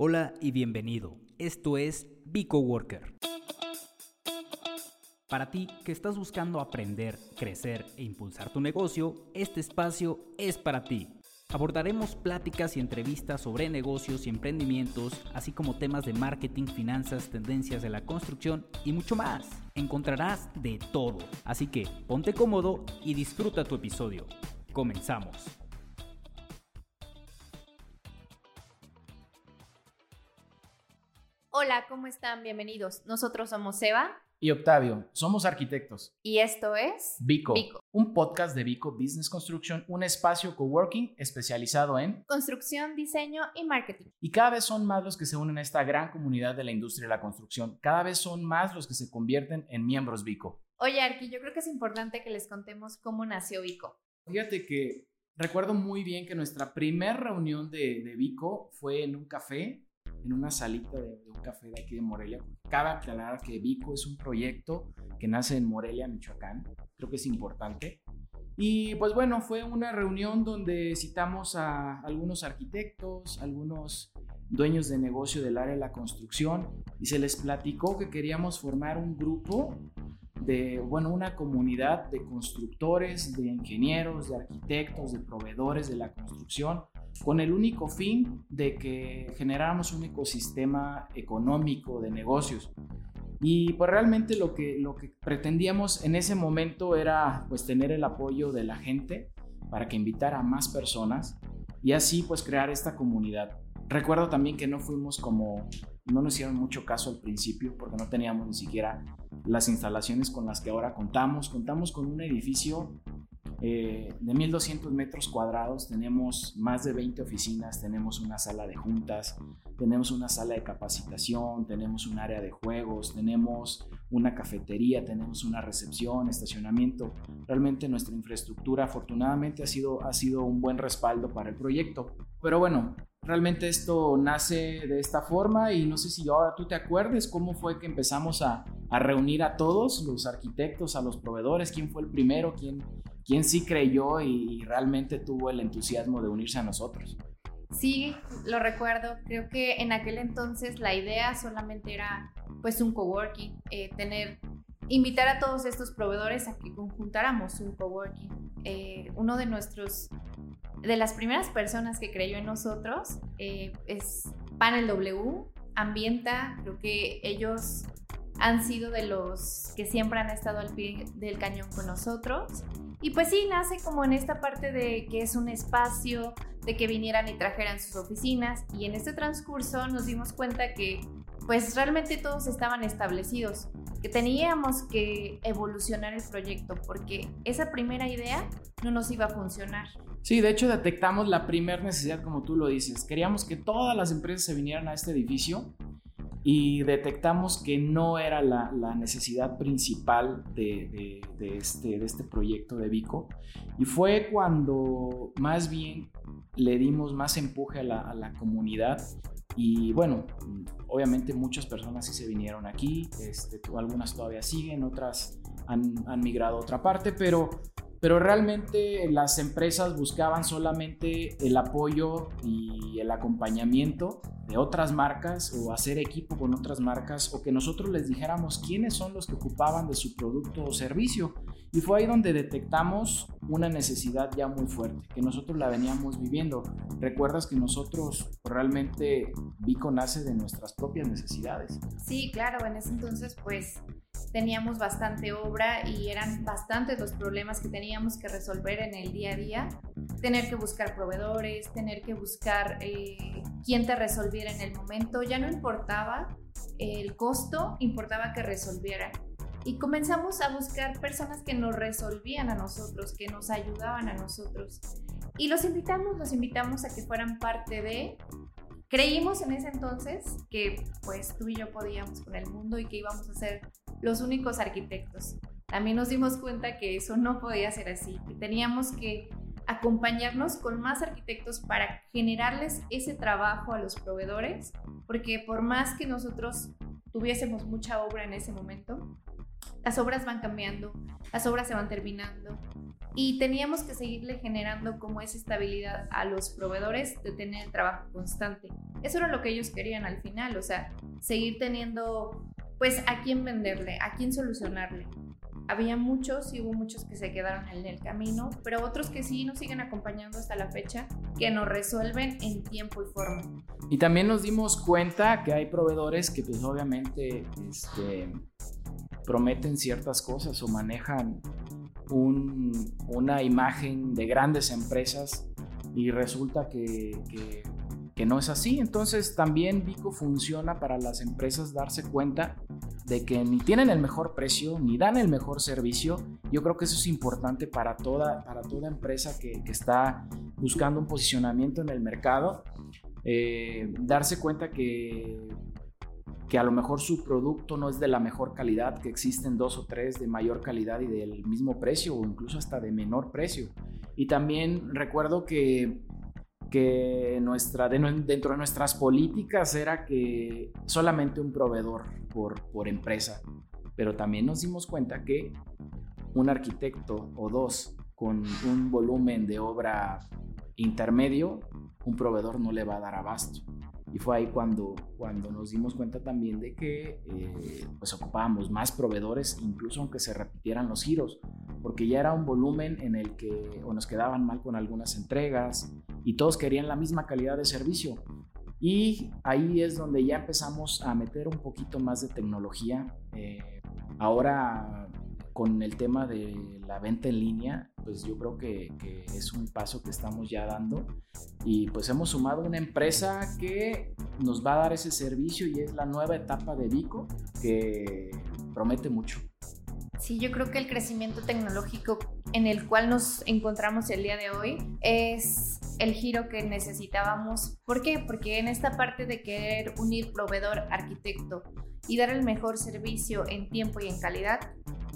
Hola y bienvenido. Esto es Bico Worker. Para ti que estás buscando aprender, crecer e impulsar tu negocio, este espacio es para ti. Abordaremos pláticas y entrevistas sobre negocios y emprendimientos, así como temas de marketing, finanzas, tendencias de la construcción y mucho más. Encontrarás de todo, así que ponte cómodo y disfruta tu episodio. Comenzamos. Hola, ¿cómo están? Bienvenidos. Nosotros somos Seba y Octavio, somos arquitectos. y esto es Vico, Vico. un podcast de Vico Business Construction, un espacio coworking especializado en... Construcción, Diseño y Marketing. Y cada vez son más los que se unen a esta gran comunidad de la industria de la construcción. Cada vez son más los que se convierten en miembros Vico. Oye, Arqui, yo creo que es importante que les contemos cómo nació Vico. Fíjate que recuerdo muy bien que nuestra primera reunión de, de Vico fue en un café, en una salita de, de un café de aquí de Morelia. Cabe aclarar que Vico es un proyecto que nace en Morelia, Michoacán. Creo que es importante. Y pues bueno, fue una reunión donde citamos a algunos arquitectos, algunos dueños de negocio del área de la construcción y se les platicó que queríamos formar un grupo de, bueno, una comunidad de constructores, de ingenieros, de arquitectos, de proveedores de la construcción, con el único fin de que generáramos un ecosistema económico de negocios. Y pues realmente lo que, lo que pretendíamos en ese momento era pues tener el apoyo de la gente para que invitara a más personas y así pues crear esta comunidad. Recuerdo también que no fuimos como, no nos hicieron mucho caso al principio porque no teníamos ni siquiera las instalaciones con las que ahora contamos. Contamos con un edificio eh, de 1200 metros cuadrados, tenemos más de 20 oficinas, tenemos una sala de juntas, tenemos una sala de capacitación, tenemos un área de juegos, tenemos una cafetería, tenemos una recepción, estacionamiento. Realmente nuestra infraestructura afortunadamente ha sido, ha sido un buen respaldo para el proyecto. Pero bueno, realmente esto nace de esta forma y no sé si ahora tú te acuerdes cómo fue que empezamos a, a reunir a todos, los arquitectos, a los proveedores, quién fue el primero, quién, quién sí creyó y realmente tuvo el entusiasmo de unirse a nosotros. Sí, lo recuerdo. Creo que en aquel entonces la idea solamente era pues un coworking, eh, tener, invitar a todos estos proveedores a que conjuntáramos un coworking. Eh, uno de nuestros, de las primeras personas que creyó en nosotros eh, es Panel W, Ambienta, creo que ellos han sido de los que siempre han estado al pie del cañón con nosotros. Y pues sí, nace como en esta parte de que es un espacio, de que vinieran y trajeran sus oficinas. Y en este transcurso nos dimos cuenta que pues realmente todos estaban establecidos, que teníamos que evolucionar el proyecto porque esa primera idea no nos iba a funcionar. Sí, de hecho detectamos la primera necesidad, como tú lo dices. Queríamos que todas las empresas se vinieran a este edificio y detectamos que no era la, necesidad principal de, este, de este proyecto de Vico. Y fue cuando más bien le dimos más empuje a la, a la comunidad. Y bueno, obviamente muchas personas sí se vinieron aquí, este, algunas todavía siguen, otras han, han migrado a otra parte, pero pero realmente las empresas buscaban solamente el apoyo y el acompañamiento de otras marcas o hacer equipo con otras marcas o que nosotros les dijéramos quiénes son los que ocupaban de su producto o servicio. Y fue ahí donde detectamos una necesidad ya muy fuerte, que nosotros la veníamos viviendo. Recuerdas que nosotros realmente Vico nace de nuestras propias necesidades. Sí, claro, en ese entonces pues teníamos bastante obra y eran bastantes los problemas que teníamos que resolver en el día a día. Tener que buscar proveedores, tener que buscar eh, quién te resolviera en el momento. Ya no importaba el costo, importaba que resolvieran. Y comenzamos a buscar personas que nos resolvían a nosotros, que nos ayudaban a nosotros. Y los invitamos, los invitamos a que fueran parte de Creímos en ese entonces que pues tú y yo podíamos con el mundo y que íbamos a ser los únicos arquitectos. También nos dimos cuenta que eso no podía ser así, que teníamos que acompañarnos con más arquitectos para generarles ese trabajo a los proveedores, porque por más que nosotros tuviésemos mucha obra en ese momento, las obras van cambiando, las obras se van terminando y teníamos que seguirle generando como esa estabilidad a los proveedores de tener trabajo constante. Eso era lo que ellos querían al final, o sea, seguir teniendo, pues, a quién venderle, a quién solucionarle. Había muchos y hubo muchos que se quedaron en el camino, pero otros que sí nos siguen acompañando hasta la fecha, que nos resuelven en tiempo y forma. Y también nos dimos cuenta que hay proveedores que pues obviamente este, prometen ciertas cosas o manejan una imagen de grandes empresas y resulta que, no es así. Entonces también Vico funciona para las empresas darse cuenta de que ni tienen el mejor precio ni dan el mejor servicio. Yo creo que eso es importante para toda, para toda empresa que, que está buscando un posicionamiento en el mercado. Eh, darse cuenta que que a lo mejor su producto no es de la mejor calidad, que existen dos o tres de mayor calidad y del mismo precio o incluso hasta de menor precio. Y también recuerdo que, que nuestra, dentro de nuestras políticas era que solamente un proveedor por, por empresa, pero también nos dimos cuenta que un arquitecto o dos con un volumen de obra intermedio, un proveedor no le va a dar abasto. Y fue ahí cuando, cuando nos dimos cuenta también de que eh, pues ocupábamos más proveedores, incluso aunque se repitieran los giros, porque ya era un volumen en el que o nos quedaban mal con algunas entregas y todos querían la misma calidad de servicio. Y ahí es donde ya empezamos a meter un poquito más de tecnología. Eh, ahora con el tema de la venta en línea, pues yo creo que, es un paso que estamos ya dando y pues hemos sumado una empresa que nos va a dar ese servicio y es la nueva etapa de Vico que promete mucho. Sí, yo creo que el crecimiento tecnológico en el cual nos encontramos el día de hoy es el giro que necesitábamos. ¿Por qué? Porque en esta parte de querer unir proveedor, arquitecto y dar el mejor servicio en tiempo y en calidad,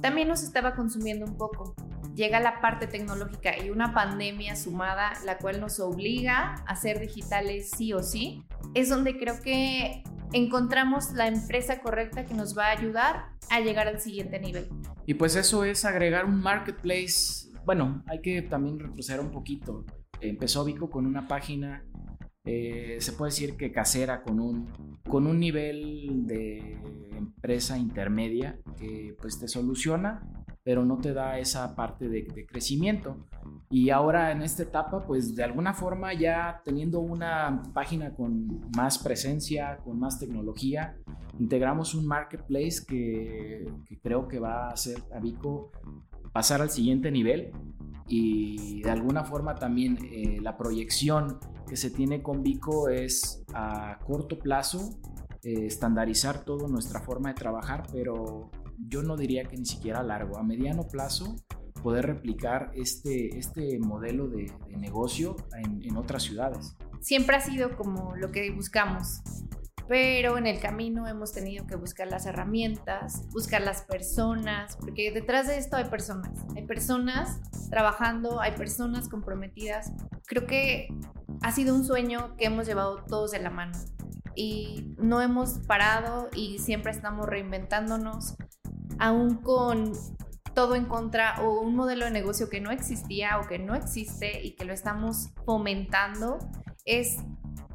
también nos estaba consumiendo un poco. Llega la parte tecnológica y una pandemia sumada, la cual nos obliga a ser digitales sí o sí, es donde creo que encontramos la empresa correcta que nos va a ayudar a llegar al siguiente nivel. Y pues eso es agregar un marketplace. Bueno, hay que también retroceder un poquito. Empezó Vico con una página, eh, se puede decir que casera, con un, con un nivel de empresa intermedia que pues te soluciona, pero no te da esa parte de, crecimiento. Y ahora en esta etapa, pues de alguna forma ya teniendo una página con más presencia, con más tecnología, integramos un marketplace que, creo que va a hacer a Vico pasar al siguiente nivel y de alguna forma también eh, la proyección que se tiene con Vico es a corto plazo eh, estandarizar toda nuestra forma de trabajar, pero yo no diría que ni siquiera a largo, a mediano plazo poder replicar este, este modelo de, negocio en, en otras ciudades. Siempre ha sido como lo que buscamos, pero en el camino hemos tenido que buscar las herramientas, buscar las personas, porque detrás de esto hay personas, hay personas trabajando, hay personas comprometidas. Creo que ha sido un sueño que hemos llevado todos de la mano y no hemos parado y siempre estamos reinventándonos, aún con todo en contra o un modelo de negocio que no existía o que no existe y que lo estamos fomentando, es,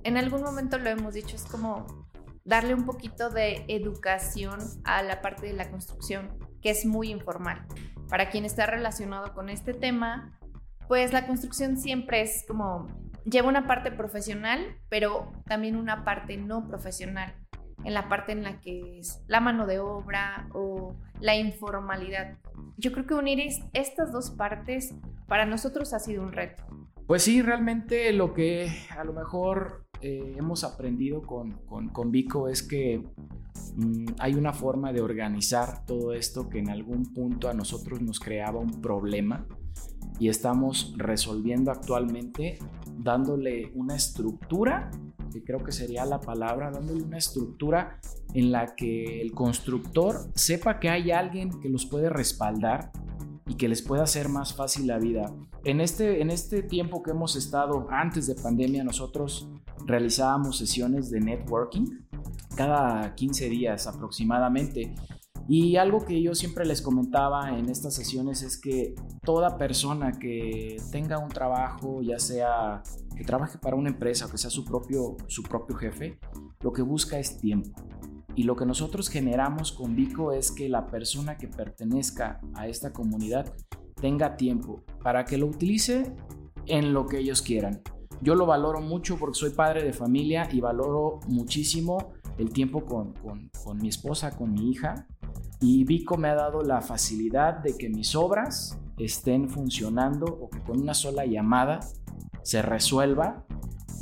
en algún momento lo hemos dicho, es como darle un poquito de educación a la parte de la construcción, que es muy informal. Para quien está relacionado con este tema, pues la construcción siempre es como lleva una parte profesional, pero también una parte no profesional, en la parte en la que es la mano de obra o la informalidad. Yo creo que unir estas dos partes para nosotros ha sido un reto. Pues sí, realmente lo que a lo mejor eh, hemos aprendido con, con, Vico es que mm, hay una forma de organizar todo esto que en algún punto a nosotros nos creaba un problema y estamos resolviendo actualmente dándole una estructura, que creo que sería la palabra, dándole una estructura en la que el constructor sepa que hay alguien que los puede respaldar y que les pueda hacer más fácil la vida. En este, en este tiempo que hemos estado antes de pandemia, nosotros realizábamos sesiones de networking cada 15 días aproximadamente Y algo que yo siempre les comentaba en estas sesiones es que toda persona que tenga un trabajo, ya sea que trabaje para una empresa o que sea su propio, su propio jefe, lo que busca es tiempo. Y lo que nosotros generamos con Vico es que la persona que pertenezca a esta comunidad tenga tiempo para que lo utilice en lo que ellos quieran. Yo lo valoro mucho porque soy padre de familia y valoro muchísimo el tiempo con, con mi esposa, con mi hija. Y Vico me ha dado la facilidad de que mis obras estén funcionando o que con una sola llamada se resuelva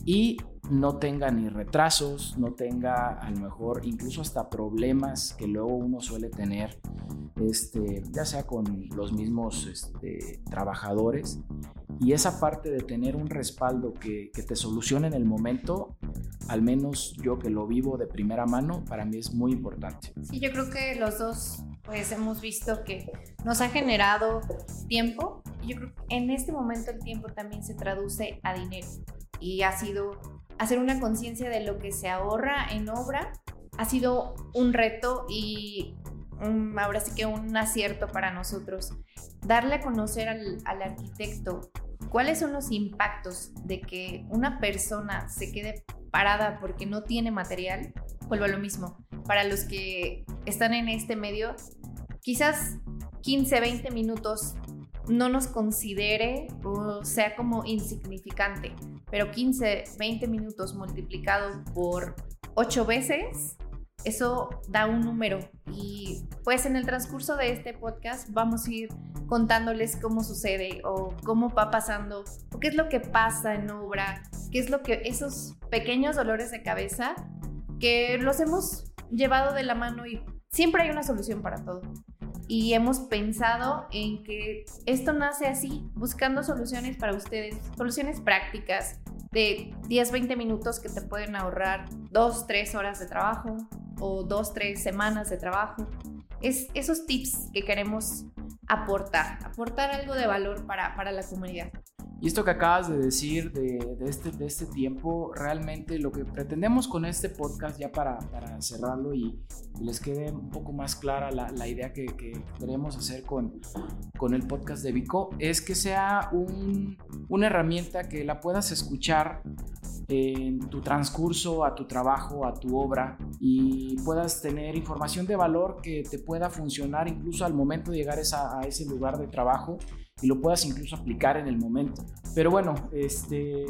y no tenga ni retrasos, no tenga a lo mejor incluso hasta problemas que luego uno suele tener, este, ya sea con los mismos este, trabajadores. Y esa parte de tener un respaldo que, que te solucione en el momento, al menos yo que lo vivo de primera mano, para mí es muy importante. Sí, yo creo que los dos pues hemos visto que nos ha generado tiempo. Y yo creo que en este momento el tiempo también se traduce a dinero. Y ha sido hacer una conciencia de lo que se ahorra en obra ha sido un reto y ahora sí que un acierto para nosotros. Darle a conocer al, al arquitecto cuáles son los impactos de que una persona se quede parada porque no tiene material, vuelvo a lo mismo. Para los que están en este medio, quizás 15, 20 minutos no nos considere o sea como insignificante, pero 15, 20 minutos multiplicado por 8 veces, eso da un número. Y pues en el transcurso de este podcast vamos a ir contándoles cómo sucede o cómo va pasando, o qué es lo que pasa en obra, qué es lo que esos pequeños dolores de cabeza que los hemos llevado de la mano y siempre hay una solución para todo y hemos pensado en que esto nace así, buscando soluciones para ustedes, soluciones prácticas de 10, 20 minutos que te pueden ahorrar 2, 3 horas de trabajo o 2, 3 semanas de trabajo. Es esos tips que queremos aportar, aportar algo de valor para, para la comunidad. Y esto que acabas de decir de, este, de este tiempo, realmente lo que pretendemos con este podcast, ya para, para cerrarlo y, les quede un poco más clara la, la idea que, que, queremos hacer con, con el podcast de Vico, es que sea un, una herramienta que la puedas escuchar en tu transcurso a tu trabajo, a tu obra y puedas tener información de valor que te pueda funcionar incluso al momento de llegar a ese lugar de trabajo y lo puedas incluso aplicar en el momento. Pero bueno, este,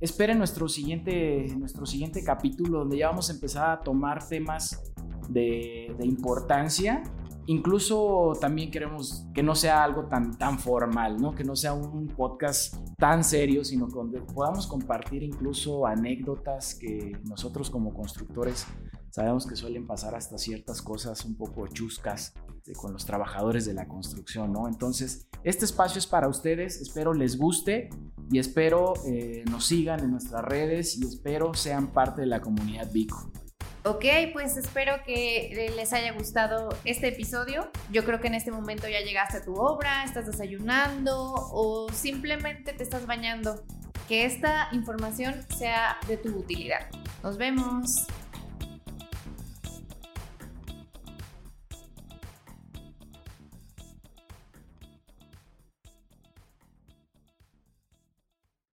esperen nuestro siguiente, nuestro siguiente capítulo donde ya vamos a empezar a tomar temas de, de importancia incluso también queremos que no sea algo tan, tan formal, ¿no? Que no sea un podcast tan serio, sino que podamos compartir incluso anécdotas que nosotros como constructores sabemos que suelen pasar hasta ciertas cosas un poco chuscas este, con los trabajadores de la construcción, ¿no? Entonces, este espacio es para ustedes, espero les guste y espero eh, nos sigan en nuestras redes y espero sean parte de la comunidad Vico. Ok, pues espero que les haya gustado este episodio. Yo creo que en este momento ya llegaste a tu obra, estás desayunando o simplemente te estás bañando. Que esta información sea de tu utilidad. Nos vemos.